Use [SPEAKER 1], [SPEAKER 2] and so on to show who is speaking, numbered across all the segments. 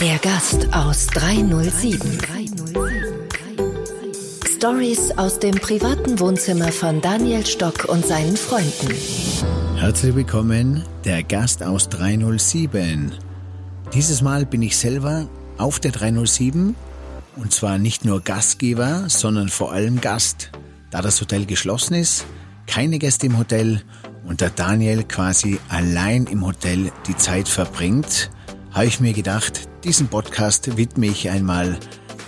[SPEAKER 1] Der Gast aus 307. Stories aus dem privaten Wohnzimmer von Daniel Stock und seinen Freunden.
[SPEAKER 2] Herzlich willkommen, der Gast aus 307. Dieses Mal bin ich selber auf der 307 und zwar nicht nur Gastgeber, sondern vor allem Gast. Da das Hotel geschlossen ist, keine Gäste im Hotel und der Daniel quasi allein im Hotel die Zeit verbringt, habe ich mir gedacht, diesen Podcast widme ich einmal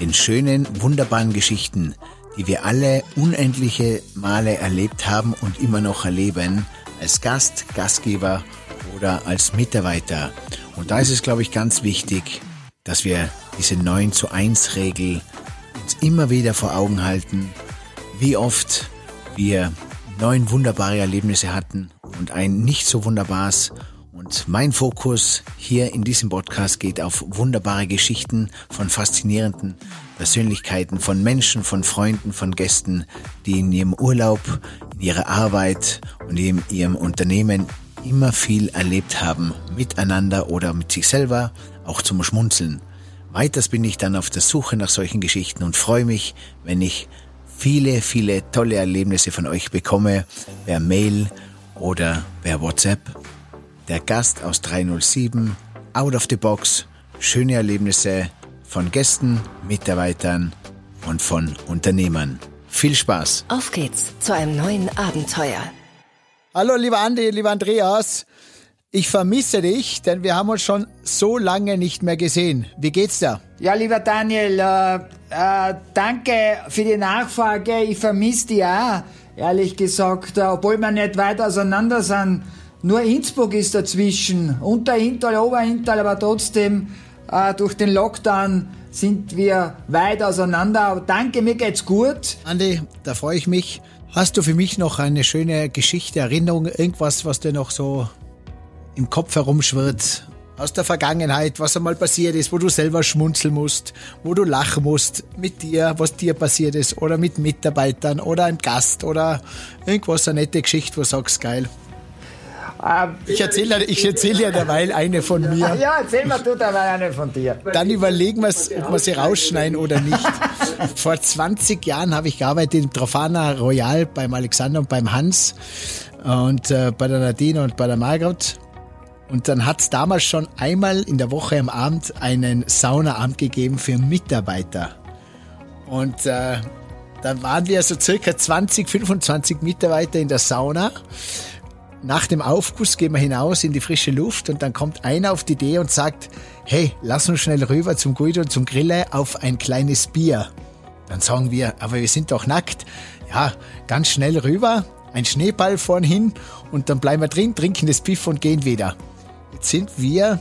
[SPEAKER 2] den schönen, wunderbaren Geschichten, die wir alle unendliche Male erlebt haben und immer noch erleben, als Gast, Gastgeber oder als Mitarbeiter. Und da ist es, glaube ich, ganz wichtig, dass wir diese 9 zu 1 Regel uns immer wieder vor Augen halten, wie oft wir neun wunderbare Erlebnisse hatten und ein nicht so wunderbares. Und mein Fokus hier in diesem Podcast geht auf wunderbare Geschichten von faszinierenden Persönlichkeiten, von Menschen, von Freunden, von Gästen, die in ihrem Urlaub, in ihrer Arbeit und in ihrem Unternehmen immer viel erlebt haben, miteinander oder mit sich selber, auch zum Schmunzeln. Weiters bin ich dann auf der Suche nach solchen Geschichten und freue mich, wenn ich viele, viele tolle Erlebnisse von euch bekomme, per Mail oder per WhatsApp. Der Gast aus 307, Out of the Box, schöne Erlebnisse von Gästen, Mitarbeitern und von Unternehmern. Viel Spaß!
[SPEAKER 1] Auf geht's zu einem neuen Abenteuer.
[SPEAKER 3] Hallo, lieber Andi, lieber Andreas. Ich vermisse dich, denn wir haben uns schon so lange nicht mehr gesehen. Wie geht's dir?
[SPEAKER 4] Ja, lieber Daniel, äh, äh, danke für die Nachfrage. Ich vermisse dich auch, ehrlich gesagt, äh, obwohl wir nicht weit auseinander sind. Nur Innsbruck ist dazwischen, Unter Oberintal, aber trotzdem äh, durch den Lockdown sind wir weit auseinander. Aber danke, mir geht's gut.
[SPEAKER 3] Andi, da freue ich mich. Hast du für mich noch eine schöne Geschichte, Erinnerung, irgendwas, was dir noch so im Kopf herumschwirrt? Aus der Vergangenheit, was einmal passiert ist, wo du selber schmunzeln musst, wo du lachen musst mit dir, was dir passiert ist, oder mit Mitarbeitern oder einem Gast oder irgendwas, eine nette Geschichte, wo du sagst, geil. Ich erzähle ich erzähl ja derweil eine von mir.
[SPEAKER 4] Ja, erzähl mal du derweil eine von dir.
[SPEAKER 3] Dann überlegen wir, ob wir sie rausschneiden oder nicht. Vor 20 Jahren habe ich gearbeitet im Trofana Royal beim Alexander und beim Hans und äh, bei der Nadine und bei der Margot. Und dann hat es damals schon einmal in der Woche am Abend einen Saunaabend gegeben für Mitarbeiter. Und äh, dann waren wir so circa 20, 25 Mitarbeiter in der Sauna nach dem Aufguss gehen wir hinaus in die frische Luft und dann kommt einer auf die Idee und sagt, hey, lass uns schnell rüber zum Guido und zum Grille auf ein kleines Bier. Dann sagen wir, aber wir sind doch nackt. Ja, ganz schnell rüber, ein Schneeball vorn hin und dann bleiben wir drin, trinken das Biff und gehen wieder. Jetzt sind wir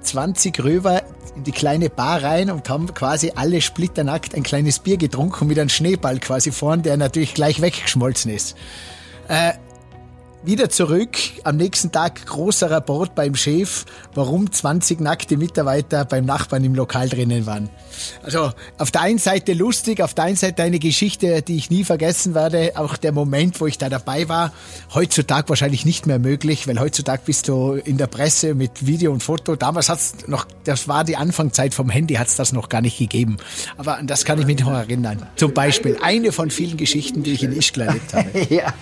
[SPEAKER 3] 20 rüber in die kleine Bar rein und haben quasi alle splitternackt ein kleines Bier getrunken mit einem Schneeball quasi vorn, der natürlich gleich weggeschmolzen ist. Äh, wieder zurück, am nächsten Tag großer Rapport beim Chef, warum 20 nackte Mitarbeiter beim Nachbarn im Lokal drinnen waren. Also auf der einen Seite lustig, auf der einen Seite eine Geschichte, die ich nie vergessen werde, auch der Moment, wo ich da dabei war. Heutzutage wahrscheinlich nicht mehr möglich, weil heutzutage bist du in der Presse mit Video und Foto. Damals hat's noch, das war die Anfangszeit vom Handy, hat's das noch gar nicht gegeben. Aber an das kann ich mich noch erinnern. Zum Beispiel eine von vielen Geschichten, die ich in Ischgl erlebt habe.
[SPEAKER 4] ja,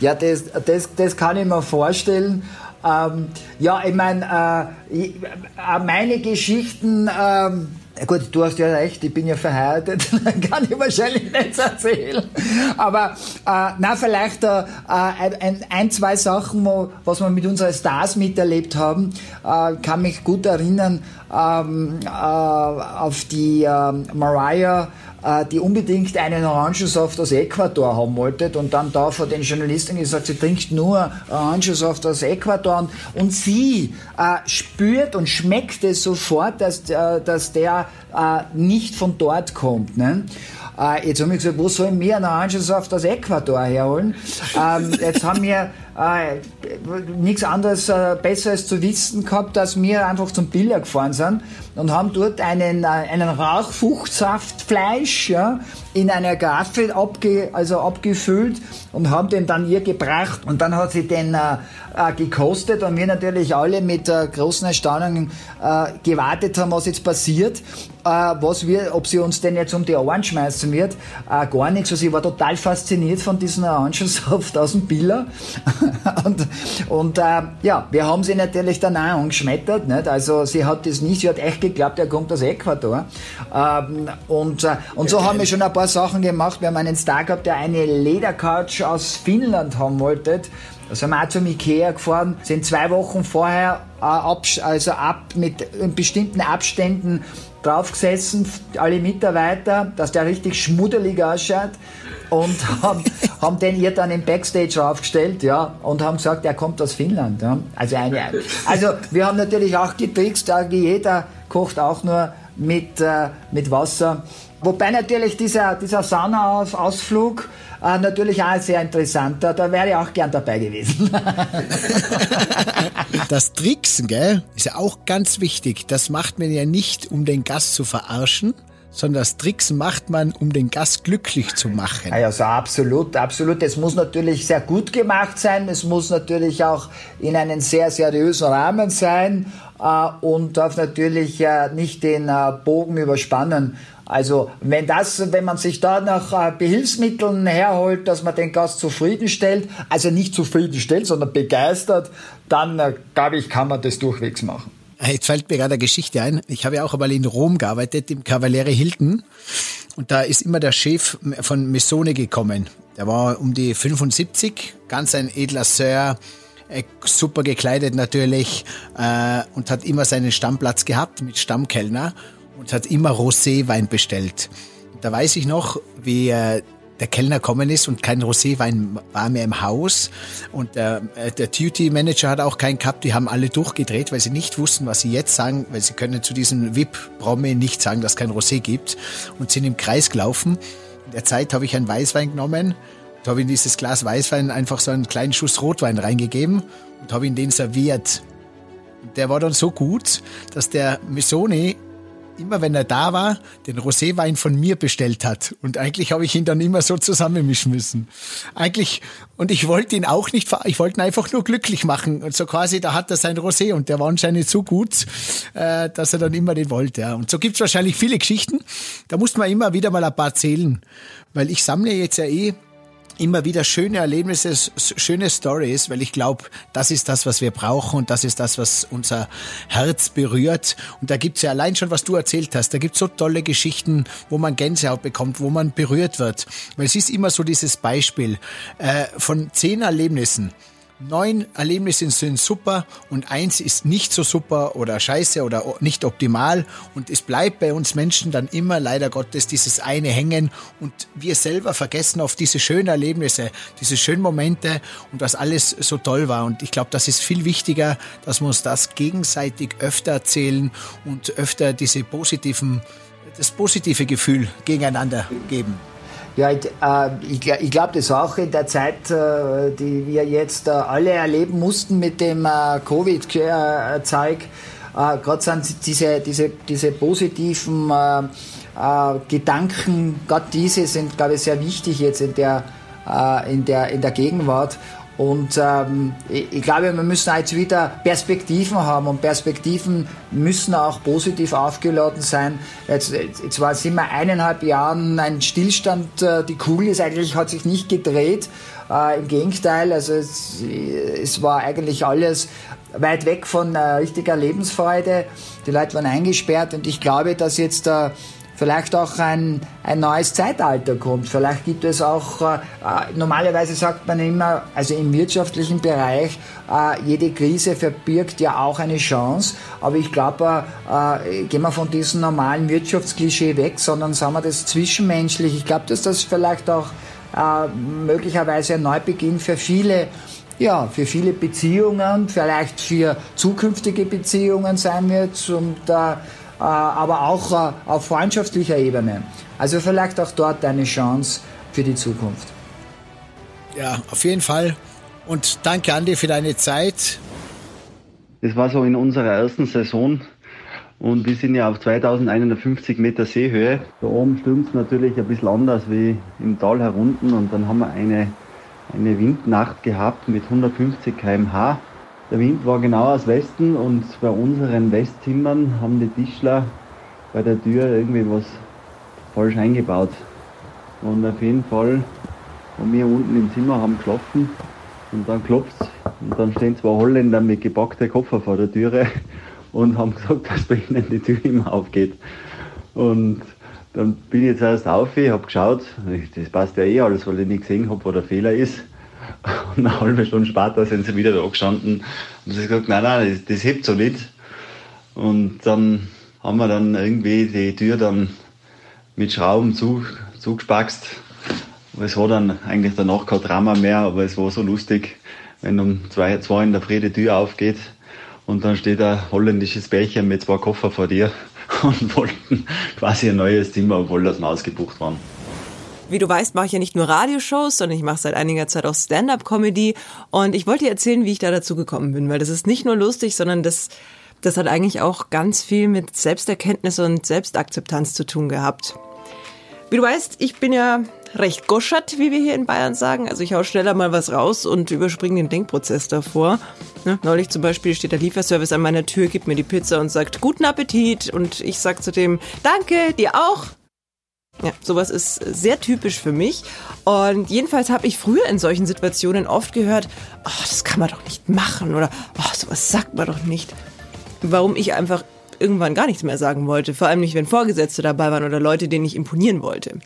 [SPEAKER 4] ja das, das, das kann ich mir vorstellen. Ähm, ja, ich meine, äh, äh, meine Geschichten, ähm, gut, du hast ja recht, ich bin ja verheiratet, kann ich wahrscheinlich nicht erzählen. Aber äh, na, vielleicht äh, ein, ein, zwei Sachen, was wir mit unseren Stars miterlebt haben, äh, kann mich gut erinnern ähm, äh, auf die äh, Mariah die unbedingt einen Orangensaft aus Ecuador haben wollte und dann da vor den Journalisten gesagt, sie trinkt nur Orangensaft aus Ecuador und sie äh, spürt und schmeckt es sofort, dass, äh, dass der äh, nicht von dort kommt. Ne? Äh, jetzt haben wir gesagt, wo sollen wir einen Orangensaft aus Ecuador herholen? Ähm, jetzt haben wir äh, nichts anderes äh, Besseres zu wissen gehabt, dass wir einfach zum Biller gefahren sind und haben dort einen, äh, einen Rauchfuchtsaftfleisch, ja, in einer Garfe abge, also abgefüllt und haben den dann ihr gebracht. Und dann hat sie den äh, äh, gekostet und wir natürlich alle mit äh, großen Erstaunungen äh, gewartet haben, was jetzt passiert, äh, was wir, ob sie uns denn jetzt um die Ohren schmeißen wird, gar nichts. Also ich war total fasziniert von diesem Orangensaft aus dem Biller und, und äh, ja, wir haben sie natürlich dann auch angeschmettert, nicht? also sie hat das nicht, sie hat echt geglaubt, er kommt aus Ecuador ähm, und, äh, und so haben wir schon ein paar Sachen gemacht. Wir haben einen Star gehabt, der eine Ledercouch aus Finnland haben wollte da sind wir auch zum Ikea gefahren, sind zwei Wochen vorher äh, ab, also ab mit bestimmten Abständen draufgesessen, alle Mitarbeiter, dass der richtig schmuddelig ausschaut und haben, haben den ihr dann im Backstage aufgestellt, ja, und haben gesagt, er kommt aus Finnland, ja. Also eine, also wir haben natürlich auch getrickst, jeder kocht auch nur mit, äh, mit Wasser. Wobei natürlich dieser, dieser Sauna-Ausflug äh, natürlich auch sehr interessant. Da, da wäre ich auch gern dabei gewesen.
[SPEAKER 3] das Tricksen, gell, ist ja auch ganz wichtig. Das macht man ja nicht, um den Gast zu verarschen, sondern das Tricksen macht man, um den Gast glücklich zu machen.
[SPEAKER 4] Also absolut, absolut. Es muss natürlich sehr gut gemacht sein. Es muss natürlich auch in einem sehr seriösen Rahmen sein äh, und darf natürlich äh, nicht den äh, Bogen überspannen. Also wenn das, wenn man sich da nach äh, Behilfsmitteln herholt, dass man den Gast zufriedenstellt, also nicht zufriedenstellt, sondern begeistert, dann äh, glaube ich, kann man das durchwegs machen.
[SPEAKER 3] Jetzt fällt mir gerade eine Geschichte ein. Ich habe ja auch einmal in Rom gearbeitet, im Cavaliere Hilton. Und da ist immer der Chef von Messone gekommen. Der war um die 75, ganz ein edler Sir, äh, super gekleidet natürlich äh, und hat immer seinen Stammplatz gehabt mit Stammkellner und hat immer Roséwein bestellt. Da weiß ich noch, wie äh, der Kellner gekommen ist und kein Roséwein war mehr im Haus. Und äh, der Duty-Manager hat auch keinen gehabt. Die haben alle durchgedreht, weil sie nicht wussten, was sie jetzt sagen, weil sie können zu diesem VIP-Promi nicht sagen, dass es kein Rosé gibt. Und sind im Kreis gelaufen. In der Zeit habe ich einen Weißwein genommen und habe in dieses Glas Weißwein einfach so einen kleinen Schuss Rotwein reingegeben und habe ihn den serviert. Der war dann so gut, dass der Missoni immer wenn er da war, den Roséwein von mir bestellt hat. Und eigentlich habe ich ihn dann immer so zusammenmischen müssen. Eigentlich, und ich wollte ihn auch nicht, ich wollte ihn einfach nur glücklich machen. Und so quasi, da hat er sein Rosé und der war anscheinend so gut, äh, dass er dann immer den wollte. Ja. Und so gibt's wahrscheinlich viele Geschichten. Da muss man immer wieder mal ein paar zählen. Weil ich sammle jetzt ja eh immer wieder schöne Erlebnisse, schöne Stories, weil ich glaube, das ist das, was wir brauchen und das ist das, was unser Herz berührt. Und da gibt's ja allein schon, was du erzählt hast, da gibt's so tolle Geschichten, wo man Gänsehaut bekommt, wo man berührt wird. Weil es ist immer so dieses Beispiel äh, von zehn Erlebnissen neun Erlebnisse sind super und eins ist nicht so super oder scheiße oder nicht optimal. Und es bleibt bei uns Menschen dann immer leider Gottes dieses eine hängen und wir selber vergessen auf diese schönen Erlebnisse, diese schönen Momente und was alles so toll war. Und ich glaube, das ist viel wichtiger, dass wir uns das gegenseitig öfter erzählen und öfter diese positiven, das positive Gefühl gegeneinander geben.
[SPEAKER 4] Ja, ich, äh, ich, glaube das auch in der Zeit, äh, die wir jetzt äh, alle erleben mussten mit dem äh, Covid-Zeug. Äh, Gerade sind diese, diese, diese positiven äh, Gedanken, gerade diese sind, glaube ich, sehr wichtig jetzt in der, in der, in der Gegenwart. Und ähm, ich, glaube, wir müssen jetzt wieder Perspektiven haben und Perspektiven müssen auch positiv aufgeladen sein. Jetzt, jetzt war, sind wir eineinhalb Jahren ein Stillstand. Äh, die Kugel ist eigentlich, hat sich nicht gedreht. Äh, Im Gegenteil, also es, es, war eigentlich alles weit weg von äh, richtiger Lebensfreude. Die Leute waren eingesperrt und ich glaube, dass jetzt äh, vielleicht auch ein, ein neues Zeitalter kommt. Vielleicht gibt es auch, äh, äh, normalerweise sagt man immer, also im wirtschaftlichen Bereich, äh, jede Krise verbirgt ja auch eine Chance. Aber ich glaube, äh, gehen wir von diesem normalen Wirtschaftsklischee weg, sondern sagen wir das zwischenmenschlich. Ich glaube, dass das vielleicht auch äh, möglicherweise ein Neubeginn für viele ja, für viele Beziehungen, vielleicht für zukünftige Beziehungen sein wird und äh, äh, aber auch äh, auf freundschaftlicher Ebene. Also vielleicht auch dort eine Chance für die Zukunft.
[SPEAKER 3] Ja, auf jeden Fall. Und danke Andi für deine Zeit.
[SPEAKER 5] Das war so in unserer ersten Saison. Und wir sind ja auf 2150 Meter Seehöhe. Da oben stürmt es natürlich ein bisschen anders wie im Tal herunten. Und dann haben wir eine, eine Windnacht gehabt mit 150 km/h. Der Wind war genau aus Westen und bei unseren Westzimmern haben die Tischler bei der Tür irgendwie was falsch eingebaut. Und auf jeden Fall haben wir unten im Zimmer haben geschlafen und dann klopft und dann stehen zwei Holländer mit gepackten Koffer vor der Türe und haben gesagt, dass bei ihnen die Tür immer aufgeht. Und dann bin ich jetzt erst auf, ich habe geschaut, das passt ja eh alles, weil ich nicht gesehen habe, wo der Fehler ist. Eine halbe Stunde später sind sie wieder da gestanden und sie gesagt, nein, nein, das, das hebt so nicht. Und dann haben wir dann irgendwie die Tür dann mit Schrauben zu, zugespackst. Es war dann eigentlich danach kein Drama mehr, aber es war so lustig, wenn um zwei, zwei in der Früh die Tür aufgeht und dann steht ein holländisches Bärchen mit zwei Koffer vor dir und wollten quasi ein neues Zimmer, obwohl das mal ausgebucht waren.
[SPEAKER 6] Wie du weißt, mache ich ja nicht nur Radioshows, sondern ich mache seit einiger Zeit auch Stand-up-Comedy. Und ich wollte dir erzählen, wie ich da dazu gekommen bin, weil das ist nicht nur lustig, sondern das, das hat eigentlich auch ganz viel mit Selbsterkenntnis und Selbstakzeptanz zu tun gehabt. Wie du weißt, ich bin ja recht goschert, wie wir hier in Bayern sagen. Also ich hau schneller mal was raus und überspringe den Denkprozess davor. Ne? Neulich zum Beispiel steht der Lieferservice an meiner Tür, gibt mir die Pizza und sagt guten Appetit und ich sag zu dem Danke, dir auch. Ja, sowas ist sehr typisch für mich. Und jedenfalls habe ich früher in solchen Situationen oft gehört, oh, das kann man doch nicht machen oder oh, sowas sagt man doch nicht. Warum ich einfach irgendwann gar nichts mehr sagen wollte. Vor allem nicht, wenn Vorgesetzte dabei waren oder Leute, denen ich imponieren wollte.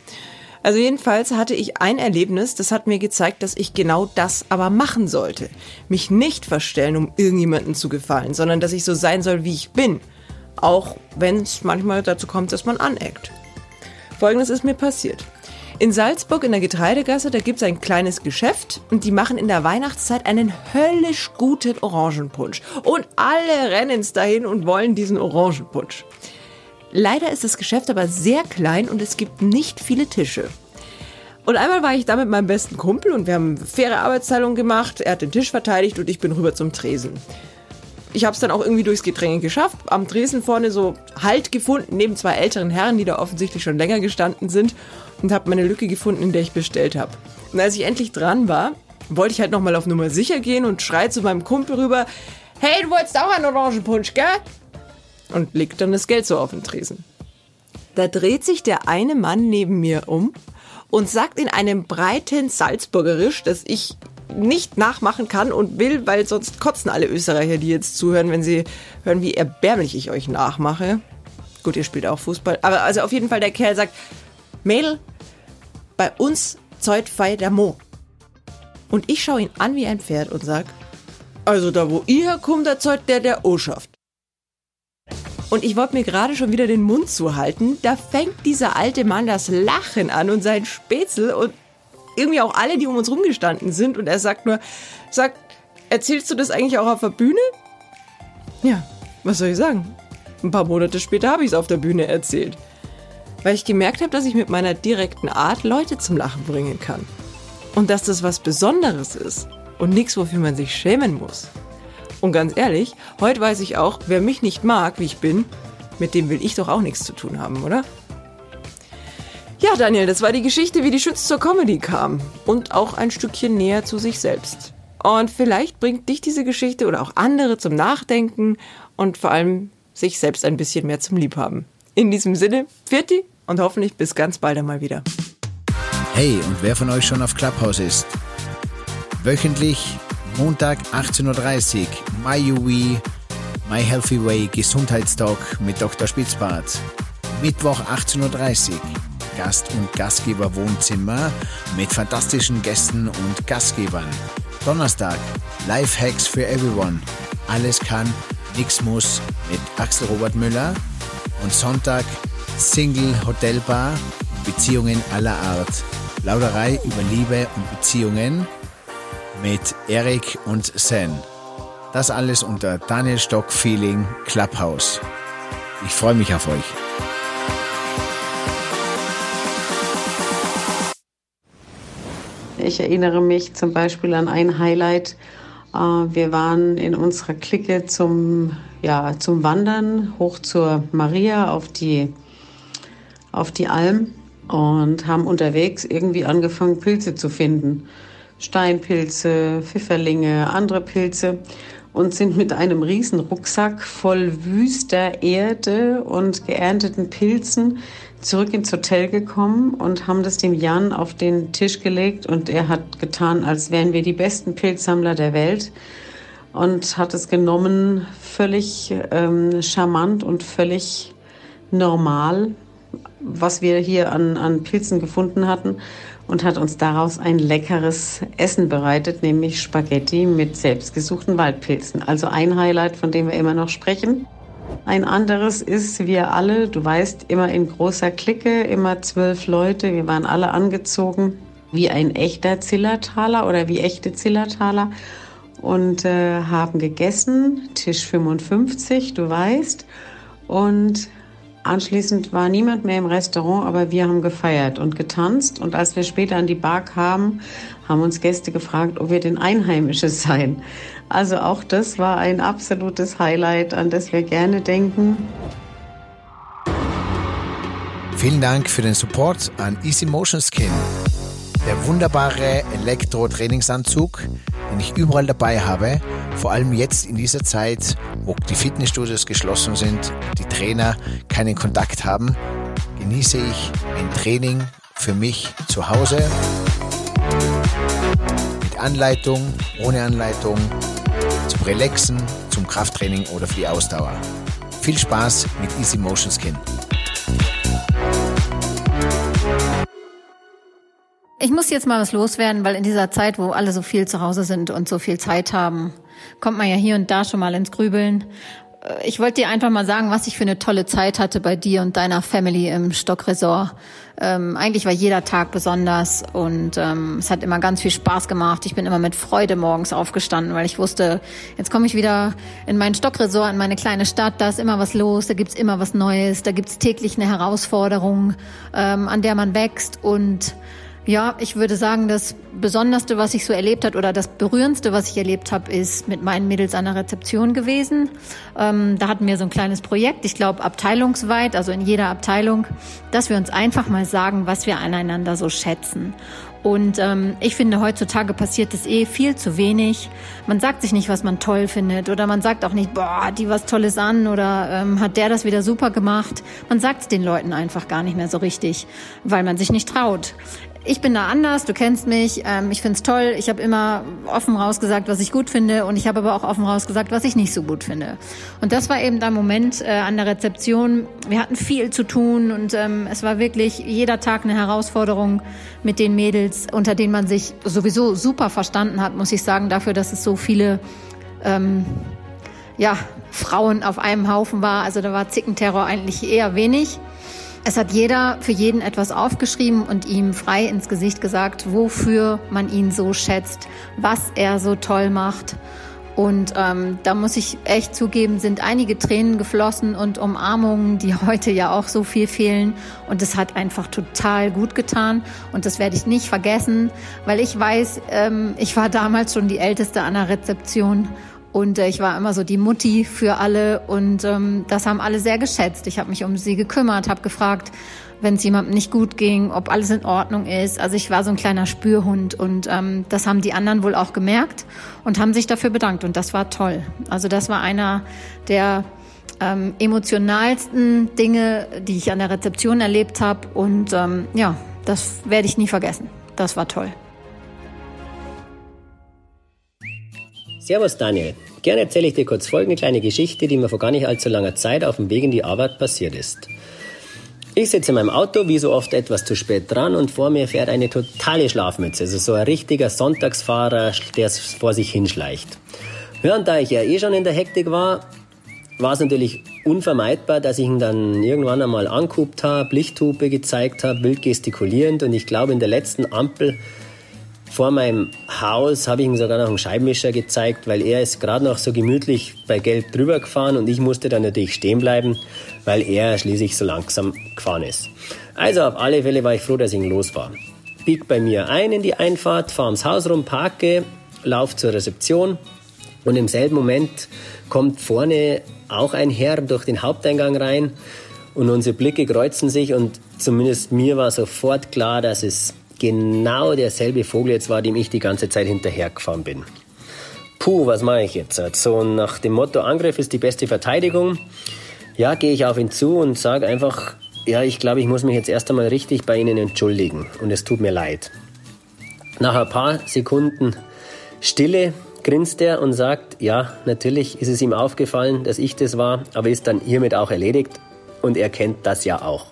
[SPEAKER 6] Also jedenfalls hatte ich ein Erlebnis, das hat mir gezeigt, dass ich genau das aber machen sollte. Mich nicht verstellen, um irgendjemanden zu gefallen, sondern dass ich so sein soll, wie ich bin. Auch wenn es manchmal dazu kommt, dass man aneckt. Folgendes ist mir passiert. In Salzburg in der Getreidegasse, da gibt es ein kleines Geschäft und die machen in der Weihnachtszeit einen höllisch guten Orangenpunsch. Und alle rennen dahin und wollen diesen Orangenpunsch. Leider ist das Geschäft aber sehr klein und es gibt nicht viele Tische. Und einmal war ich da mit meinem besten Kumpel und wir haben faire Arbeitsteilung gemacht. Er hat den Tisch verteidigt und ich bin rüber zum Tresen. Ich habe es dann auch irgendwie durchs Gedränge geschafft. Am Tresen vorne so Halt gefunden, neben zwei älteren Herren, die da offensichtlich schon länger gestanden sind und habe meine Lücke gefunden, in der ich bestellt habe. Und als ich endlich dran war, wollte ich halt nochmal auf Nummer sicher gehen und schrei zu meinem Kumpel rüber, hey, du wolltest auch einen Orangenpunsch, gell? Und legt dann das Geld so auf den Tresen. Da dreht sich der eine Mann neben mir um und sagt in einem breiten Salzburgerisch, dass ich nicht nachmachen kann und will, weil sonst kotzen alle Österreicher, die jetzt zuhören, wenn sie hören, wie erbärmlich ich euch nachmache. Gut, ihr spielt auch Fußball. Aber also auf jeden Fall, der Kerl sagt, Mädel, bei uns zeugt Fei der Mo. Und ich schaue ihn an wie ein Pferd und sag, also da wo ihr herkommt, da zeugt der der O-Schaft. Und ich wollte mir gerade schon wieder den Mund zuhalten, da fängt dieser alte Mann das Lachen an und sein Spätzle und irgendwie auch alle, die um uns rumgestanden sind. Und er sagt nur, sagt, erzählst du das eigentlich auch auf der Bühne? Ja, was soll ich sagen? Ein paar Monate später habe ich es auf der Bühne erzählt. Weil ich gemerkt habe, dass ich mit meiner direkten Art Leute zum Lachen bringen kann. Und dass das was Besonderes ist und nichts, wofür man sich schämen muss. Und ganz ehrlich, heute weiß ich auch, wer mich nicht mag, wie ich bin, mit dem will ich doch auch nichts zu tun haben, oder? Ja, Daniel, das war die Geschichte, wie die Schütz zur Comedy kam. Und auch ein Stückchen näher zu sich selbst. Und vielleicht bringt dich diese Geschichte oder auch andere zum Nachdenken und vor allem sich selbst ein bisschen mehr zum Liebhaben. In diesem Sinne, Pfirti und hoffentlich bis ganz bald einmal wieder.
[SPEAKER 2] Hey, und wer von euch schon auf Clubhouse ist? Wöchentlich, Montag 18.30 Uhr, MyUI, My Healthy Way Gesundheitstalk mit Dr. Spitzbart. Mittwoch 18.30 Uhr, Gast- und Gastgeber-Wohnzimmer mit fantastischen Gästen und Gastgebern. Donnerstag, Lifehacks für Everyone. Alles kann, nix muss mit Axel Robert Müller. Und Sonntag, Single Hotelbar, Beziehungen aller Art. Plauderei über Liebe und Beziehungen mit Erik und Sen. Das alles unter Daniel Stock Feeling Clubhouse. Ich freue mich auf euch.
[SPEAKER 7] Ich erinnere mich zum Beispiel an ein Highlight Äh, wir waren in unserer Clique zum, ja, zum Wandern hoch zur Maria auf die, auf die Alm und haben unterwegs irgendwie angefangen, Pilze zu finden. Steinpilze, Pfifferlinge, andere Pilze und sind mit einem riesen Rucksack voll wüster Erde und geernteten Pilzen zurück ins Hotel gekommen und haben das dem Jan auf den Tisch gelegt und er hat getan, als wären wir die besten Pilzsammler der Welt und hat es genommen, völlig ähm, charmant und völlig normal, was wir hier an, an Pilzen gefunden hatten und hat uns daraus ein leckeres Essen bereitet, nämlich Spaghetti mit selbstgesuchten Waldpilzen. Also ein Highlight, von dem wir immer noch sprechen. Ein anderes ist, wir alle, du weißt, immer in großer Clique, immer zwölf Leute, wir waren alle angezogen wie ein echter Zillertaler oder wie echte Zillertaler und äh, haben gegessen, Tisch 55, du weißt, und Anschließend war niemand mehr im Restaurant, aber wir haben gefeiert und getanzt. Und als wir später an die Bar kamen, haben uns Gäste gefragt, ob wir denn Einheimische seien. Also auch das war ein absolutes Highlight, an das wir gerne denken.
[SPEAKER 3] Vielen Dank für den Support an Easy Motion Skin. Der wunderbare Elektro-Trainingsanzug, den ich überall dabei habe, vor allem jetzt in dieser Zeit, wo die Fitnessstudios geschlossen sind, die Trainer keinen Kontakt haben, genieße ich ein Training für mich zu Hause mit Anleitung, ohne Anleitung, Relaxen, zum Krafttraining oder für die Ausdauer. Viel Spaß mit Easy Motion Skin.
[SPEAKER 8] Ich muss jetzt mal was loswerden, weil in dieser Zeit, wo alle so viel zu Hause sind und so viel Zeit haben, kommt man ja hier und da schon mal ins Grübeln. Äh, ich wollte dir einfach mal sagen, was ich für eine tolle Zeit hatte bei dir und deiner Family im Stockresort. Ähm, eigentlich war jeder Tag besonders und ähm, es hat immer ganz viel Spaß gemacht. Ich bin immer mit Freude morgens aufgestanden, weil ich wusste, jetzt komme ich wieder in mein Stockresort, in meine kleine Stadt, da ist immer was los, da gibt's immer was Neues, da gibt's täglich eine Herausforderung, ähm, an der man wächst und ja, ich würde sagen, das Besonderste, was ich so erlebt habe oder das Berührendste, was ich erlebt habe, ist mit meinen Mädels an der Rezeption gewesen. Ähm, da hatten wir so ein kleines Projekt, ich glaube abteilungsweit, also in jeder Abteilung, dass wir uns einfach mal sagen, was wir aneinander so schätzen. Und ähm, ich finde, heutzutage passiert das eh viel zu wenig. Man sagt sich nicht, was man toll findet. Oder man sagt auch nicht, boah, die was Tolles an oder ähm, hat der das wieder super gemacht. Man sagt es den Leuten einfach gar nicht mehr so richtig, weil man sich nicht traut ich bin da anders, du kennst mich, ähm, ich find's toll. Ich habe immer offen rausgesagt, was ich gut finde und ich habe aber auch offen rausgesagt, was ich nicht so gut finde. Und das war eben der Moment äh, an der Rezeption. Wir hatten viel zu tun und ähm, es war wirklich jeder Tag eine Herausforderung mit den Mädels, unter denen man sich sowieso super verstanden hat, muss ich sagen, dafür, dass es so viele ähm, ja, Frauen auf einem Haufen war. Also da war Zickenterror eigentlich eher wenig. Es hat jeder für jeden etwas aufgeschrieben und ihm frei ins Gesicht gesagt, wofür man ihn so schätzt, was er so toll macht. Und ähm, da muss ich echt zugeben, sind einige Tränen geflossen und Umarmungen, die heute ja auch so viel fehlen. Und es hat einfach total gut getan. Und das werde ich nicht vergessen, weil ich weiß, ähm, ich war damals schon die Älteste an der Rezeption und äh, ich war immer so die Mutti für alle und ähm, das haben alle sehr geschätzt. Ich habe mich um sie gekümmert, habe gefragt, wenn es jemandem nicht gut ging, ob alles in Ordnung ist. Also ich war so ein kleiner Spürhund und ähm, das haben die anderen wohl auch gemerkt und haben sich dafür bedankt und das war toll. Also das war einer der ähm, emotionalsten Dinge, die ich an der Rezeption erlebt habe und ähm, ja, das werde ich nie vergessen. Das war toll.
[SPEAKER 9] Servus Daniel. Gerne erzähle ich dir kurz folgende kleine Geschichte, die mir vor gar nicht allzu langer Zeit auf dem Weg in die Arbeit passiert ist. Ich sitze in meinem Auto, wie so oft etwas zu spät dran und vor mir fährt eine totale Schlafmütze, also so ein richtiger Sonntagsfahrer, der vor sich hinschleicht. Ja, und da ich ja eh schon in der Hektik war, war es natürlich unvermeidbar, dass ich ihn dann irgendwann einmal angehupt habe, Lichthupe gezeigt habe, wild gestikulierend und ich glaube in der letzten Ampel vor meinem Haus habe ich ihm sogar noch einen Scheibenwischer gezeigt, weil er ist gerade noch so gemütlich bei Gelb drüber gefahren und ich musste dann natürlich stehen bleiben, weil er schließlich so langsam gefahren ist. Also auf alle Fälle war ich froh, dass ich ihn los war. Bieg bei mir ein in die Einfahrt, fahre ums Haus rum, parke, lauf zur Rezeption Und im selben Moment kommt vorne auch ein Herr durch den Haupteingang rein und unsere Blicke kreuzen sich und zumindest mir war sofort klar, dass es genau derselbe Vogel jetzt war, dem ich die ganze Zeit hinterhergefahren bin. Puh, was mache ich jetzt? So nach dem Motto Angriff ist die beste Verteidigung. Ja, gehe ich auf ihn zu und sage einfach, ja, ich glaube, ich muss mich jetzt erst einmal richtig bei Ihnen entschuldigen und es tut mir leid. Nach ein paar Sekunden Stille grinst er und sagt, ja, natürlich ist es ihm aufgefallen, dass ich das war, aber ist dann hiermit auch erledigt und er kennt das ja auch.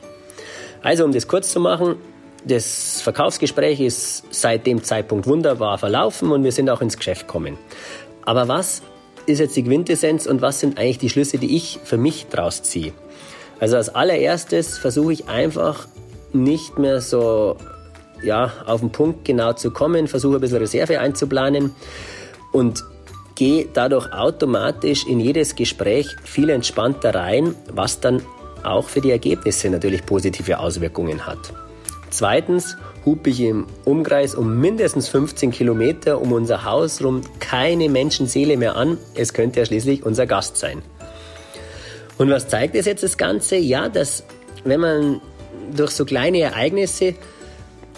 [SPEAKER 9] Also, um das kurz zu machen, das Verkaufsgespräch ist seit dem Zeitpunkt wunderbar verlaufen und wir sind auch ins Geschäft gekommen. Aber was ist jetzt die Quintessenz und was sind eigentlich die Schlüsse, die ich für mich draus ziehe? Also als allererstes versuche ich einfach nicht mehr so ja, auf den Punkt genau zu kommen, versuche ein bisschen Reserve einzuplanen und gehe dadurch automatisch in jedes Gespräch viel entspannter rein, was dann auch für die Ergebnisse natürlich positive Auswirkungen hat. Zweitens hupe ich im Umkreis um mindestens 15 Kilometer um unser Haus rum keine Menschenseele mehr an. Es könnte ja schließlich unser Gast sein. Und was zeigt es jetzt das Ganze? Ja, dass wenn man durch so kleine Ereignisse,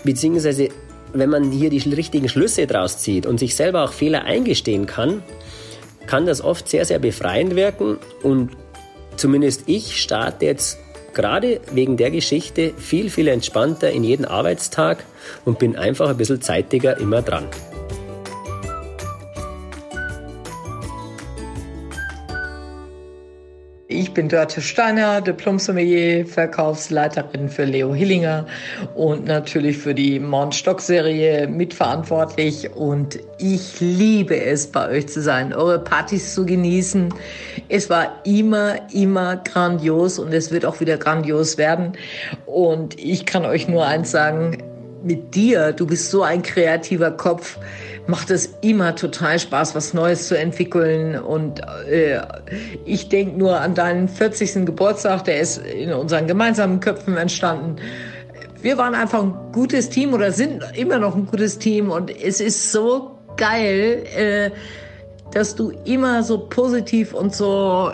[SPEAKER 9] beziehungsweise wenn man hier die richtigen Schlüsse draus zieht und sich selber auch Fehler eingestehen kann, kann das oft sehr, sehr befreiend wirken. Und zumindest ich starte jetzt gerade wegen der Geschichte viel, viel entspannter in jeden Arbeitstag und bin einfach ein bisschen zeitiger immer dran.
[SPEAKER 10] Ich bin Dörte Steiner, Diplom-Sommelier, Verkaufsleiterin für Leo Hillinger und natürlich für die Mondstock-Serie mitverantwortlich. Und ich liebe es, bei euch zu sein, eure Partys zu genießen. Es war immer, immer grandios und es wird auch wieder grandios werden. Und ich kann euch nur eins sagen, mit dir, du bist so ein kreativer Kopf macht es immer total Spaß, was Neues zu entwickeln. Und äh, ich denke nur an deinen 40. Geburtstag, der ist in unseren gemeinsamen Köpfen entstanden. Wir waren einfach ein gutes Team oder sind immer noch ein gutes Team. Und es ist so geil, äh, dass du immer so positiv und so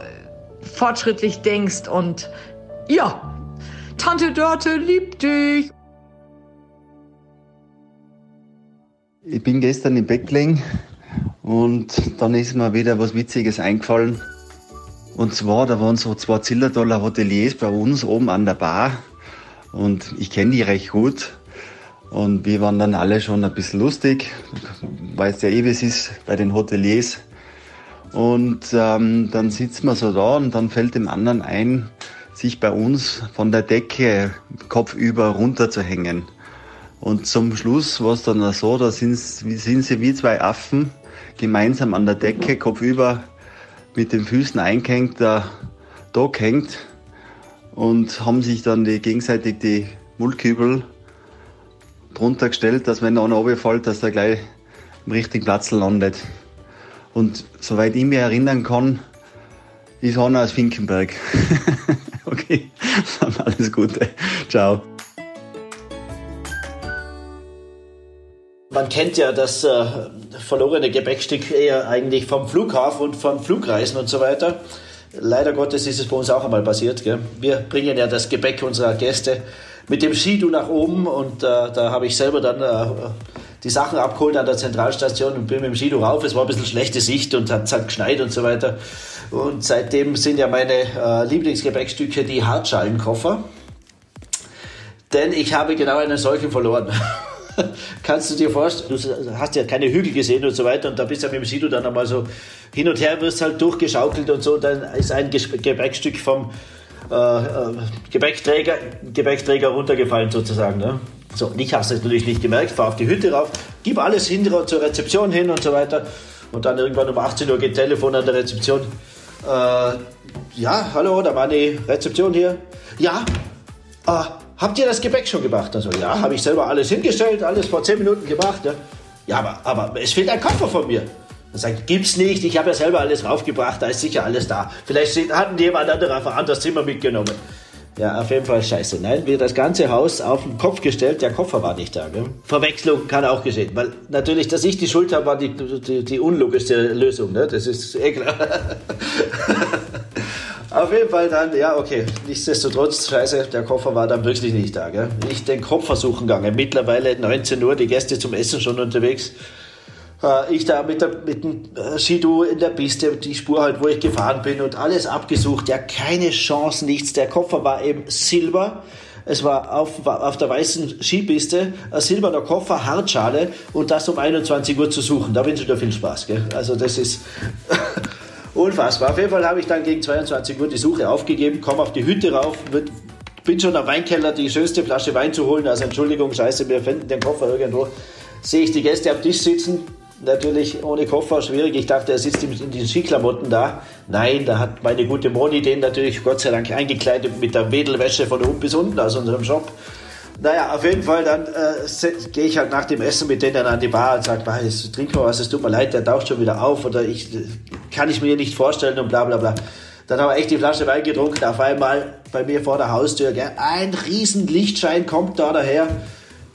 [SPEAKER 10] fortschrittlich denkst. Und ja, Tante Dörte liebt dich.
[SPEAKER 5] Ich bin gestern im gelegen und dann ist mir wieder was Witziges eingefallen. Und zwar, da waren so zwei Zillertaler Hoteliers bei uns oben an der Bar und ich kenne die recht gut. Und wir waren dann alle schon ein bisschen lustig, weiß ja eh, wie es ist bei den Hoteliers. Und ähm, dann sitzt man so da und dann fällt dem anderen ein, sich bei uns von der Decke kopfüber runterzuhängen. Und zum Schluss war es dann so, da sind, sind sie wie zwei Affen gemeinsam an der Decke, kopfüber mit den Füßen eingehängt, da, da hängt und haben sich dann die, gegenseitig die Mullkübel drunter gestellt, dass wenn einer runterfällt, dass er gleich im richtigen Platz landet. Und soweit ich mich erinnern kann, ist einer aus Finkenberg. okay, dann alles Gute. Ciao.
[SPEAKER 11] Man kennt ja das äh, verlorene Gepäckstück eher eigentlich vom Flughafen und von Flugreisen und so weiter. Leider Gottes ist es bei uns auch einmal passiert. Gell? Wir bringen ja das Gepäck unserer Gäste mit dem Skidu nach oben und äh, da habe ich selber dann äh, die Sachen abgeholt an der Zentralstation und bin mit dem Skidu rauf. Es war ein bisschen schlechte Sicht und hat, hat geschneit und so weiter. Und seitdem sind ja meine äh, Lieblingsgepäckstücke die Hartschalenkoffer. Denn ich habe genau einen solchen verloren. kannst du dir vorstellen, du hast ja keine Hügel gesehen und so weiter und da bist du ja mit dem Sido dann einmal so hin und her, wirst halt durchgeschaukelt und so, dann ist ein Gepäckstück vom äh, äh, Gepäckträger, Gepäckträger runtergefallen sozusagen. Ne? So, und ich habe es natürlich nicht gemerkt, fahr auf die Hütte rauf, gib alles hin zur Rezeption hin und so weiter und dann irgendwann um 18 Uhr geht Telefon an der Rezeption. Äh, ja, hallo, da war die Rezeption hier. Ja, äh, habt ihr das Gepäck schon gemacht? Also, ja, habe ich selber alles hingestellt, alles vor zehn Minuten gemacht. Ja, ja aber, aber es fehlt ein Koffer von mir. Dann sagt, gibt's nicht, ich habe ja selber alles raufgebracht, da ist sicher alles da. Vielleicht hatten die jemand anderer das Zimmer mitgenommen. Ja, auf jeden Fall scheiße. Nein, wir das ganze Haus auf den Kopf gestellt, der Koffer war nicht da. Gell? Verwechslung kann auch geschehen, weil natürlich, dass ich die Schuld habe, war die, die, die unlogischste Lösung. Ne? Das ist eh klar. Auf jeden Fall dann, ja, okay. Nichtsdestotrotz, scheiße, der Koffer war dann wirklich nicht da. Gell? Ich den Koffer suchen gegangen. Mittlerweile 19 Uhr, die Gäste zum Essen schon unterwegs. Äh, ich da mit, der, mit dem äh, Skidu in der Piste, die Spur halt, wo ich gefahren bin und alles abgesucht. Ja, keine Chance, nichts. Der Koffer war eben silber. Es war auf, auf der weißen Skipiste ein silberner Koffer, Hartschale und das um 21 Uhr zu suchen. Da wünsche ich dir viel Spaß. Gell? Also das ist unfassbar. Auf jeden Fall habe ich dann gegen 22 Uhr die Suche aufgegeben, komme auf die Hütte rauf, bin schon am Weinkeller die schönste Flasche Wein zu holen. Also Entschuldigung, scheiße, wir finden den Koffer irgendwo. Sehe ich die Gäste am Tisch sitzen, natürlich ohne Koffer schwierig. Ich dachte, er sitzt in den Skiklamotten da. Nein, da hat meine gute Moni den natürlich Gott sei Dank eingekleidet mit der Wedelwäsche von oben bis unten aus unserem Shop. Naja, auf jeden Fall, dann äh, gehe ich halt nach dem Essen mit denen an die Bar und sage, trink mal was, es tut mir leid, der taucht schon wieder auf oder ich kann ich mir nicht vorstellen und bla bla bla. Dann haben wir echt die Flasche Wein getrunken, auf einmal bei mir vor der Haustür, gell, ein riesen Lichtschein kommt da daher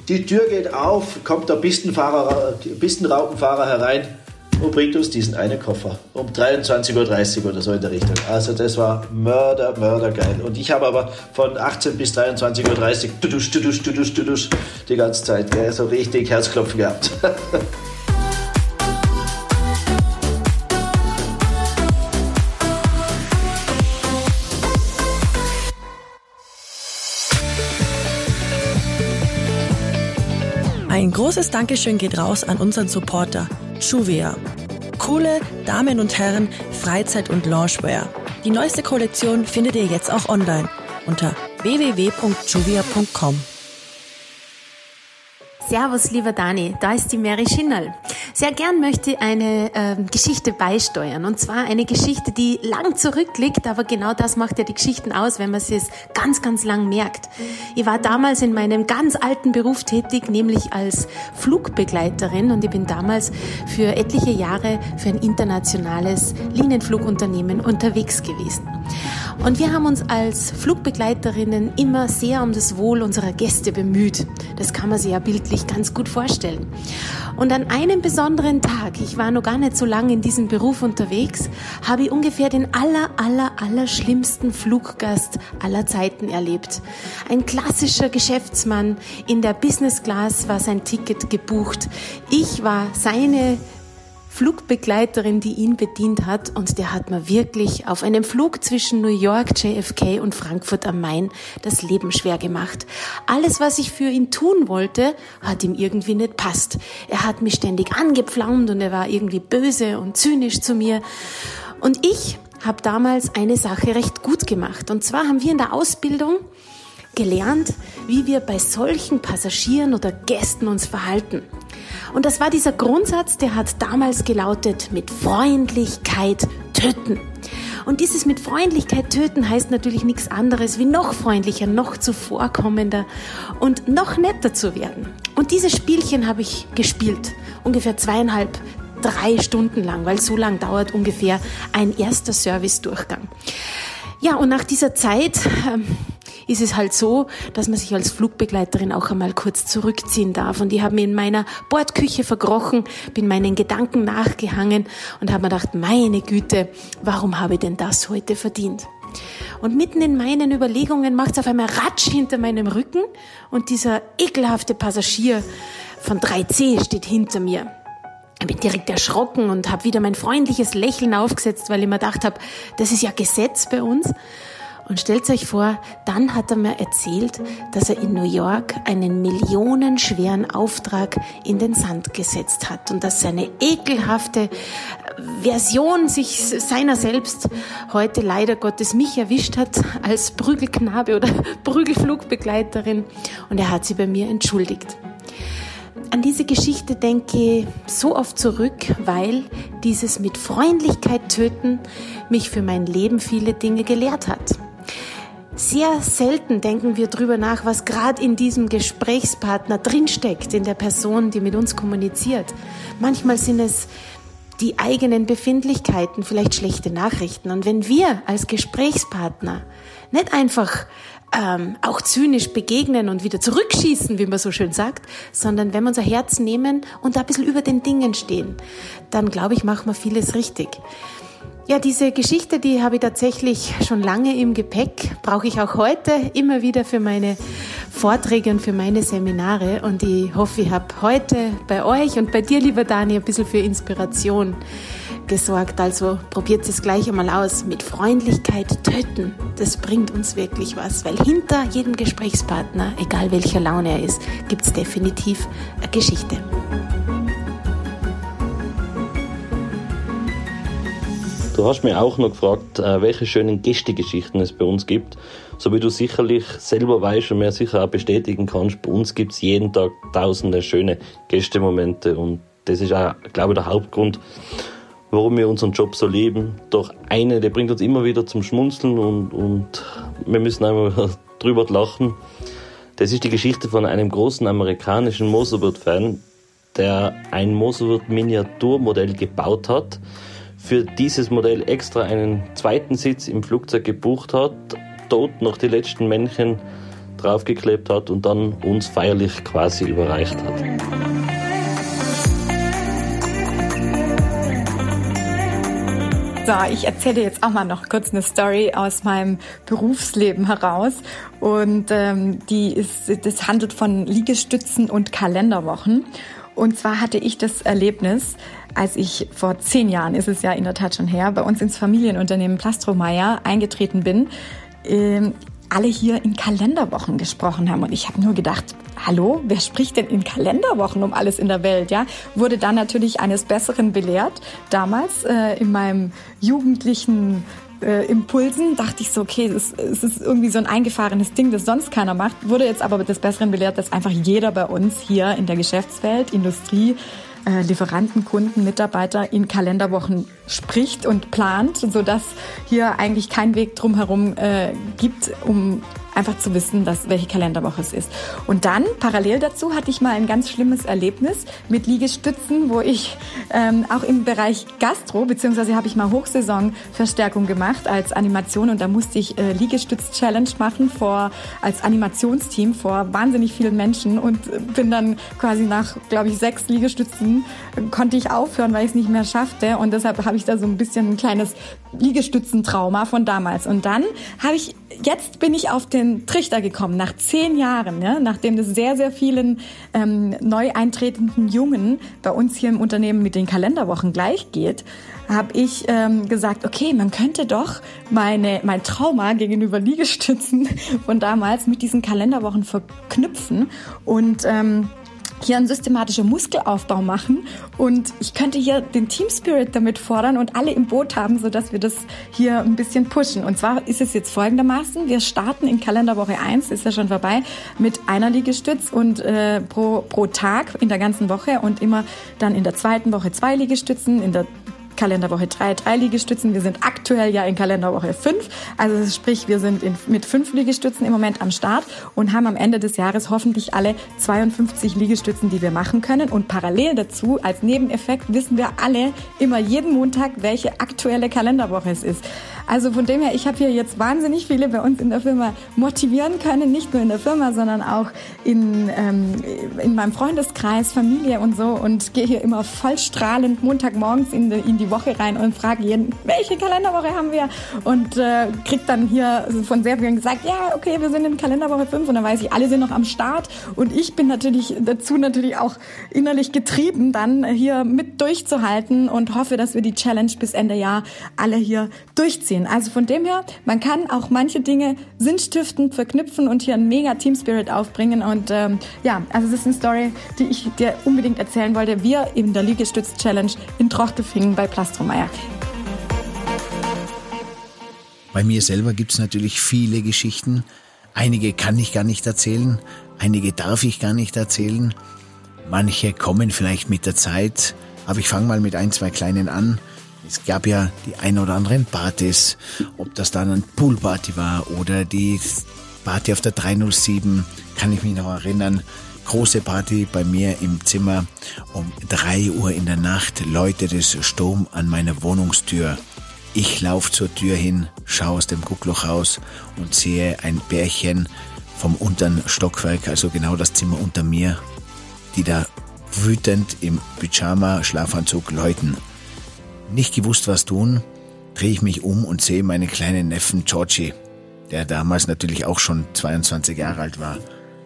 [SPEAKER 11] die Tür geht auf, kommt der Pistenfahrer, Pistenraupenfahrer herein und bringt uns diesen einen Koffer um 23.30 Uhr oder so in der Richtung. Also das war mörder, mörder geil. Und ich habe aber von 18 bis 23.30 Uhr tudusch, tudusch, tudusch, tudusch, die ganze Zeit gell, so richtig Herzklopfen gehabt.
[SPEAKER 12] Ein großes Dankeschön geht raus an unseren Supporter Juvia. Coole Damen und Herren Freizeit- und Loungewear. Die neueste Kollektion findet ihr jetzt auch online unter www.juvia.com.
[SPEAKER 13] Servus, lieber Dani, da ist die Mary Schinnerl. Sehr gern möchte ich eine äh, Geschichte beisteuern. Und zwar eine Geschichte, die lang zurückliegt, aber genau das macht ja die Geschichten aus, wenn man sie ganz, ganz lang merkt. Ich war damals in meinem ganz alten Beruf tätig, nämlich als Flugbegleiterin und ich bin damals für etliche Jahre für ein internationales Linienflugunternehmen unterwegs gewesen. Und wir haben uns als Flugbegleiterinnen immer sehr um das Wohl unserer Gäste bemüht. Das kann man sich ja bildlich ganz gut vorstellen. Und an einem besonderen Tag, ich war noch gar nicht so lange in diesem Beruf unterwegs, habe ich ungefähr den aller, aller, aller schlimmsten Fluggast aller Zeiten erlebt. Ein klassischer Geschäftsmann in der Business Class war sein Ticket gebucht. Ich war seine Flugbegleiterin, die ihn bedient hat und der hat mir wirklich auf einem Flug zwischen New York, JFK und Frankfurt am Main das Leben schwer gemacht. Alles, was ich für ihn tun wollte, hat ihm irgendwie nicht passt. Er hat mich ständig angepflaumt und er war irgendwie böse und zynisch zu mir. Und ich habe damals eine Sache recht gut gemacht. Und zwar haben wir in der Ausbildung gelernt, wie wir bei solchen Passagieren oder Gästen uns verhalten. Und das war dieser Grundsatz, der hat damals gelautet, mit Freundlichkeit töten. Und dieses mit Freundlichkeit töten heißt natürlich nichts anderes wie noch freundlicher, noch zuvorkommender und noch netter zu werden. Und dieses Spielchen habe ich gespielt, ungefähr zweieinhalb, drei Stunden lang, weil so lang dauert ungefähr ein erster Servicedurchgang. Ja, und nach dieser Zeit ähm, ist es halt so, dass man sich als Flugbegleiterin auch einmal kurz zurückziehen darf. Und ich habe mir in meiner Bordküche verkrochen, bin meinen Gedanken nachgehangen und habe mir gedacht, meine Güte, warum habe ich denn das heute verdient? Und mitten in meinen Überlegungen macht es auf einmal Ratsch hinter meinem Rücken und dieser ekelhafte Passagier von 3C steht hinter mir. Ich bin direkt erschrocken und habe wieder mein freundliches Lächeln aufgesetzt, weil ich mir gedacht habe, das ist ja Gesetz bei uns. Und stellt euch vor, dann hat er mir erzählt, dass er in New York einen millionenschweren Auftrag in den Sand gesetzt hat und dass seine ekelhafte Version sich seiner selbst heute leider Gottes mich erwischt hat als Prügelknabe oder Prügelflugbegleiterin und er hat sie bei mir entschuldigt. An diese Geschichte denke ich so oft zurück, weil dieses mit Freundlichkeit töten mich für mein Leben viele Dinge gelehrt hat. Sehr selten denken wir drüber nach, was gerade in diesem Gesprächspartner drinsteckt, in der Person, die mit uns kommuniziert. Manchmal sind es die eigenen Befindlichkeiten, vielleicht schlechte Nachrichten. Und wenn wir als Gesprächspartner nicht einfach ähm, auch zynisch begegnen und wieder zurückschießen, wie man so schön sagt, sondern wenn wir unser Herz nehmen und da ein bisschen über den Dingen stehen, dann glaube ich, machen wir vieles richtig. Ja, diese Geschichte, die habe ich tatsächlich schon lange im Gepäck, brauche ich auch heute immer wieder für meine Vorträge und für meine Seminare. Und ich hoffe, ich habe heute bei euch und bei dir, lieber Dani, ein bisschen für Inspiration gesorgt. Also probiert es gleich einmal aus. Mit Freundlichkeit töten. Das bringt uns wirklich was, weil hinter jedem Gesprächspartner, egal welcher Laune er ist, gibt es definitiv eine Geschichte.
[SPEAKER 14] Du hast mir auch noch gefragt, äh, welche schönen Gästegeschichten es bei uns gibt. So wie du sicherlich selber weißt und mir sicher auch bestätigen kannst, bei uns gibt es jeden Tag tausende schöne Gästemomente und das ist auch, glaube ich, der Hauptgrund, warum wir unseren Job so lieben. Doch eine, der bringt uns immer wieder zum Schmunzeln und, und wir müssen einfach drüber lachen. Das ist die Geschichte von einem großen amerikanischen Moserwirt-Fan, der ein Moserwirt-Miniaturmodell gebaut hat für dieses Modell extra einen zweiten Sitz im Flugzeug gebucht hat, dort noch die letzten Männchen draufgeklebt hat und dann uns feierlich quasi überreicht hat.
[SPEAKER 15] So, ich erzähle jetzt auch mal noch kurz eine Story aus meinem Berufsleben heraus. Und ähm, die ist, das handelt von Liegestützen und Kalenderwochen. Und zwar hatte ich das Erlebnis, als ich vor zehn Jahren, ist es ja in der Tat schon her, bei uns ins Familienunternehmen Plastromeyer eingetreten bin, ähm, alle hier in Kalenderwochen gesprochen haben. Und ich habe nur gedacht, hallo, wer spricht denn in Kalenderwochen um alles in der Welt? Ja, wurde dann natürlich eines Besseren belehrt. Damals äh, in meinem jugendlichen äh, Impulsen dachte ich so, okay, es, es ist irgendwie so ein eingefahrenes Ding, das sonst keiner macht. Wurde jetzt aber des Besseren belehrt, dass einfach jeder bei uns hier in der Geschäftswelt, Industrie, äh, Lieferanten, Kunden, Mitarbeiter in Kalenderwochen spricht und plant, sodass hier eigentlich kein Weg drumherum äh, gibt, um einfach zu wissen, dass, welche Kalenderwoche es ist. Und dann, parallel dazu, hatte ich mal ein ganz schlimmes Erlebnis mit Liegestützen, wo ich ähm, auch im Bereich Gastro, beziehungsweise habe ich mal Hochsaisonverstärkung gemacht als Animation. Und da musste ich äh, Liegestütz-Challenge machen vor, als Animationsteam vor wahnsinnig vielen Menschen. Und bin dann quasi nach, glaube ich, sechs Liegestützen äh, konnte ich aufhören, weil ich es nicht mehr schaffte. Und deshalb habe ich da so ein bisschen ein kleines Liegestützentrauma von damals. Und dann habe ich, jetzt bin ich auf den Trichter gekommen, nach zehn Jahren, ja, nachdem es sehr, sehr vielen ähm, neu eintretenden Jungen bei uns hier im Unternehmen mit den Kalenderwochen gleich geht, habe ich ähm, gesagt, okay, man könnte doch meine, mein Trauma gegenüber Liegestützen von damals mit diesen Kalenderwochen verknüpfen und ähm, hier einen systematischen Muskelaufbau machen und ich könnte hier den Team Spirit damit fordern und alle im Boot haben, so dass wir das hier ein bisschen pushen. Und zwar ist es jetzt folgendermaßen, wir starten in Kalenderwoche 1, ist ja schon vorbei, mit einer Liegestütz und äh, pro, pro Tag in der ganzen Woche und immer dann in der zweiten Woche zwei Liegestützen, in der Kalenderwoche 3, drei Liegestützen. Wir sind aktuell ja in Kalenderwoche 5. Also sprich, wir sind in, mit fünf Liegestützen im Moment am Start und haben am Ende des Jahres hoffentlich alle 52 Liegestützen, die wir machen können. Und parallel dazu, als Nebeneffekt, wissen wir alle immer jeden Montag, welche aktuelle Kalenderwoche es ist. Also von dem her, ich habe hier jetzt wahnsinnig viele bei uns in der Firma motivieren können, nicht nur in der Firma, sondern auch in, ähm, in meinem Freundeskreis, Familie und so und gehe hier immer voll strahlend Montagmorgens in die, in die Woche rein und frage jeden, welche Kalenderwoche haben wir? Und äh, krieg dann hier von sehr vielen gesagt, ja, okay, wir sind in Kalenderwoche 5 und dann weiß ich, alle sind noch am Start und ich bin natürlich dazu natürlich auch innerlich getrieben, dann hier mit durchzuhalten und hoffe, dass wir die Challenge bis Ende Jahr alle hier durchziehen. Also von dem her, man kann auch manche Dinge sinnstiftend verknüpfen und hier einen mega Team Spirit aufbringen. Und ähm, ja, also es ist eine Story, die ich dir unbedingt erzählen wollte. Wir in der Liegestütz Challenge in Trochtelfingen bei Plastromeier.
[SPEAKER 2] Bei mir selber gibt es natürlich viele Geschichten. Einige kann ich gar nicht erzählen, einige darf ich gar nicht erzählen. Manche kommen vielleicht mit der Zeit, aber ich fange mal mit ein, zwei kleinen an. Es gab ja die ein oder anderen Partys, ob das dann ein Poolparty war oder die Party auf der 307, kann ich mich noch erinnern.
[SPEAKER 3] Große Party bei mir im Zimmer. Um drei Uhr in der Nacht läutet es Sturm an meiner Wohnungstür. Ich laufe zur Tür hin, schaue aus dem Guckloch raus und sehe ein Bärchen vom unteren Stockwerk, also genau das Zimmer unter mir, die da wütend im Pyjama-Schlafanzug läuten. Nicht gewusst, was tun, drehe ich mich um und sehe meinen kleinen Neffen Georgie, der damals natürlich auch schon 22 Jahre alt war.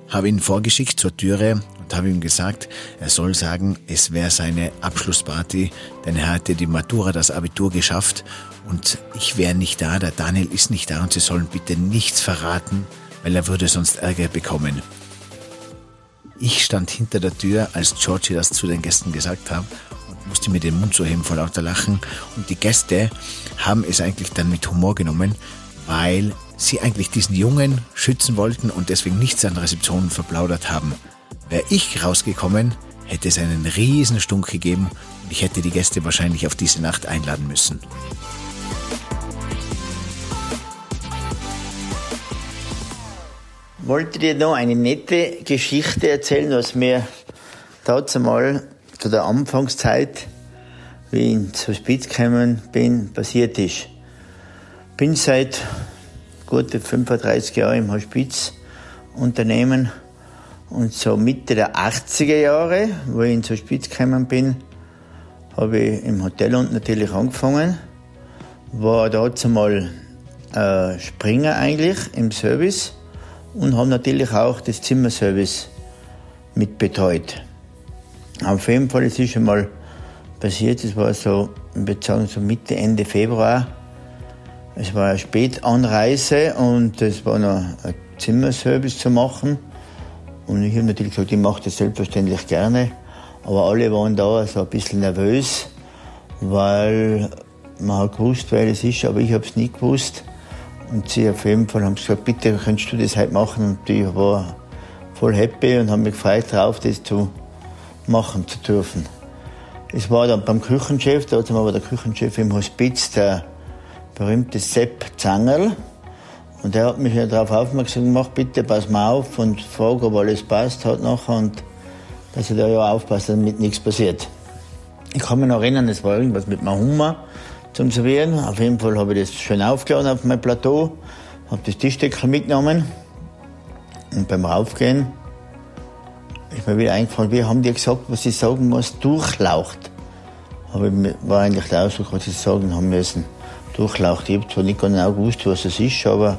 [SPEAKER 3] Habe ihn vorgeschickt zur Türe und habe ihm gesagt, er soll sagen, es wäre seine Abschlussparty, denn er hatte die Matura, das Abitur geschafft und ich wäre nicht da, der Daniel ist nicht da und sie sollen bitte nichts verraten, weil er würde sonst Ärger bekommen. Ich stand hinter der Tür, als Georgie das zu den Gästen gesagt hat und musste mir den Mund so heben vor lauter Lachen. Und die Gäste haben es eigentlich dann mit Humor genommen, weil sie eigentlich diesen Jungen schützen wollten und deswegen nichts an Rezeptionen verplaudert haben. Wäre ich rausgekommen, hätte es einen riesen Stunk gegeben und ich hätte die Gäste wahrscheinlich auf diese Nacht einladen müssen.
[SPEAKER 16] wollte dir noch eine nette Geschichte erzählen, was mir dazu mal zu der Anfangszeit, wie ich zu Spitz gekommen bin, passiert ist. Bin seit gute 35 Jahren im Hospizunternehmen und so Mitte der 80er Jahre, wo ich in zur Spitz gekommen bin, habe ich im Hotel unten natürlich angefangen. War dazu mal äh, Springer eigentlich im Service und haben natürlich auch das Zimmerservice mit betreut. Auf jeden Fall, es ist schon mal passiert, es war so, ich würde sagen, so Mitte, Ende Februar. Es war eine Spätanreise und es war noch ein Zimmerservice zu machen. Und ich habe natürlich gesagt, ich mache das selbstverständlich gerne. Aber alle waren da so ein bisschen nervös, weil man hat gewusst, wer es ist, aber ich habe es nicht gewusst. Und sie auf jeden Fall haben gesagt, bitte kannst du das heute machen. Und ich war voll happy und habe mich gefreut darauf, das zu machen zu dürfen. Es war dann beim Küchenchef, da war der Küchenchef im Hospiz, der berühmte Sepp Zangerl. Und der hat mich ja darauf aufmerksam gemacht, bitte pass mal auf und frag, ob alles passt hat nachher und dass ich da ja aufpasse, damit nichts passiert. Ich kann mich noch erinnern, es war irgendwas mit meinem Hummer zum Servieren. Auf jeden Fall habe ich das schön aufgeladen auf mein Plateau, habe das Tischdeckel mitgenommen und beim Raufgehen ist mir wieder eingefallen, wie haben die gesagt, was ich sagen muss, durchlaucht. Aber war eigentlich der Ausdruck, was ich sagen haben müssen. Durchlaucht. Ich habe zwar nicht genau gewusst, was es ist, aber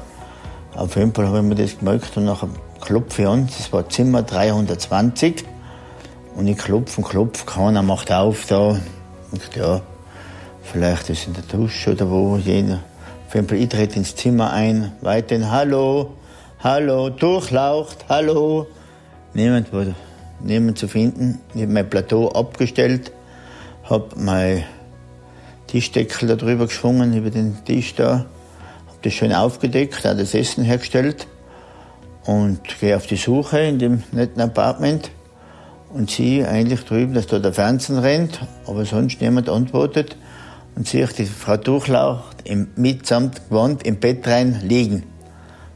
[SPEAKER 16] auf jeden Fall habe ich mir das gemerkt und nachher klopfe ich an. Das war Zimmer 320. Und ich klopfe und klopfe, keiner macht auf da. Und ja, Vielleicht ist in der Dusche oder wo jeder. Auf jeden Fall, ich trete ins Zimmer ein, weiterhin Hallo, Hallo, durchlaucht, Hallo. Niemand war niemand zu finden. Ich habe mein Plateau abgestellt, habe mein Tischdeckel da drüber geschwungen, über den Tisch da, habe das schön aufgedeckt, auch das Essen hergestellt und gehe auf die Suche in dem netten Apartment und sehe eigentlich drüben, dass da der Fernsehen rennt, aber sonst niemand antwortet und sehe ich die Frau Durchlaucht im, mitsamt Gewand im Bett rein liegen,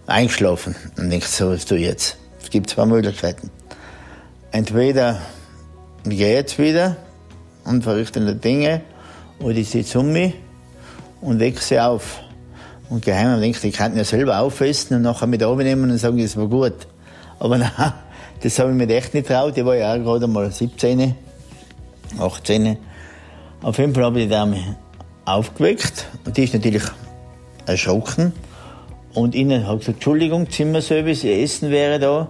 [SPEAKER 16] eingeschlafen. Und denke, so was du jetzt. Es gibt zwei Möglichkeiten. Entweder ich gehe jetzt wieder und verrichte Dinge, oder ich sitze um mich und wecke sie auf. Und geheim denke ich, ich kann ja selber aufessen und nachher mit nehmen und sagen, das war gut. Aber nein, das habe ich mir echt nicht traut. Ich war ja auch gerade mal 17, 18. Auf jeden Fall habe ich die Dame aufgeweckt und die ist natürlich erschrocken. Und ihnen hat gesagt, Entschuldigung, Zimmerservice, ihr Essen wäre da.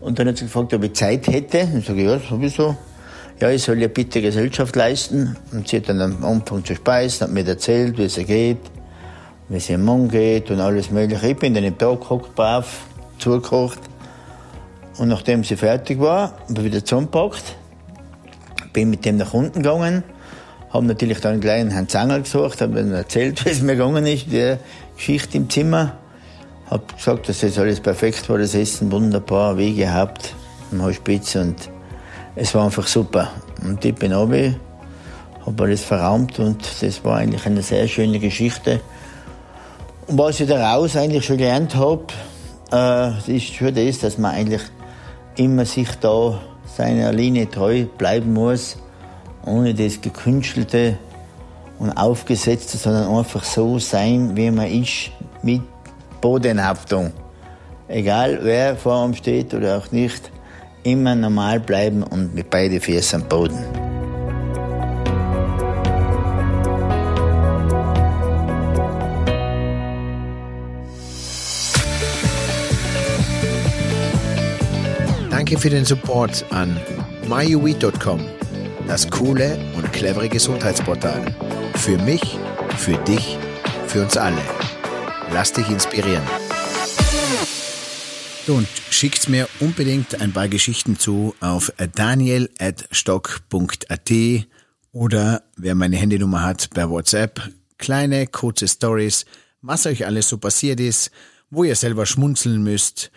[SPEAKER 16] Und dann hat sie gefragt, ob ich Zeit hätte. Und ich sage, ja, sowieso. Ja, ich soll ja bitte Gesellschaft leisten. Und sie hat dann am Anfang zu speisen, hat mir erzählt, wie es ihr geht, wie es ihrem Mann geht und alles Mögliche. Ich bin dann im Tag gehockt, brav, zugekocht. Und nachdem sie fertig war, habe ich wieder zusammengepackt, bin mit dem nach unten gegangen haben natürlich dann gleich einen Herrn Zangel gesucht, haben dann erzählt, wie es mir gegangen ist, die Geschichte im Zimmer. Hab gesagt, dass das alles perfekt war, das Essen wunderbar, wie gehabt im Hospiz und es war einfach super. Und ich bin runter, habe alles verraumt und das war eigentlich eine sehr schöne Geschichte. Und was ich daraus eigentlich schon gelernt habe, äh, ist schon das, dass man eigentlich immer sich da seiner Linie treu bleiben muss, ohne das Gekünstelte und Aufgesetzte, sondern einfach so sein, wie man ist, mit Bodenhaftung. Egal wer vor ihm steht oder auch nicht, immer normal bleiben und mit beiden Füßen am Boden.
[SPEAKER 3] Danke für den Support an myuweed.com, das coole und clevere Gesundheitsportal. Für mich, für dich, für uns alle. Lass dich inspirieren. Du, und schickt mir unbedingt ein paar Geschichten zu auf daniel.stock.at oder wer meine Handynummer hat per WhatsApp. Kleine, kurze Stories, was euch alles so passiert ist, wo ihr selber schmunzeln müsst,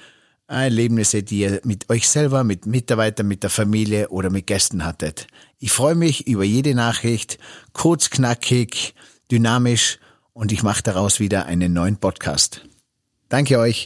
[SPEAKER 3] Erlebnisse, die ihr mit euch selber, mit Mitarbeitern, mit der Familie oder mit Gästen hattet. Ich freue mich über jede Nachricht, kurz, knackig, dynamisch und ich mache daraus wieder einen neuen Podcast. Danke euch.